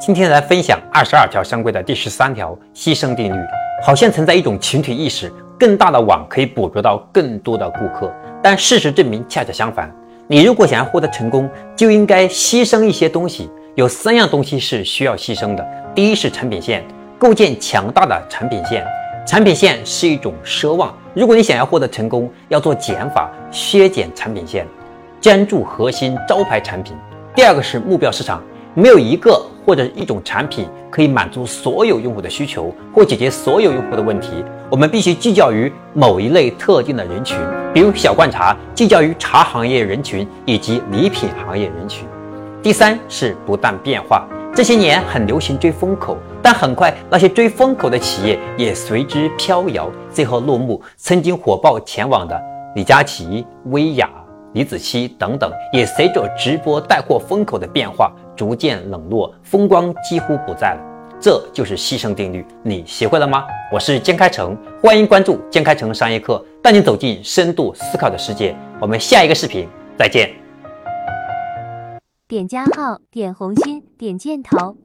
今天来分享二十二条商规的第十三条牺牲定律。好像存在一种群体意识，更大的网可以捕捉到更多的顾客，但事实证明恰恰相反。你如果想要获得成功，就应该牺牲一些东西。有三样东西是需要牺牲的。第一是产品线，构建强大的产品线。产品线是一种奢望。如果你想要获得成功，要做减法，削减产品线，专注核心招牌产品。第二个是目标市场。没有一个或者一种产品可以满足所有用户的需求或解决所有用户的问题。我们必须聚焦于某一类特定的人群，比如小罐茶聚焦于茶行业人群以及礼品行业人群。第三是不断变化。这些年很流行追风口，但很快那些追风口的企业也随之飘摇，最后落幕。曾经火爆前往的李佳琦、薇娅。李子柒等等也随着直播带货风口的变化逐渐冷落，风光几乎不在了。这就是牺牲定律，你学会了吗？我是江开成，欢迎关注江开成商业课，带你走进深度思考的世界。我们下一个视频再见。点加号，点红心，点箭头。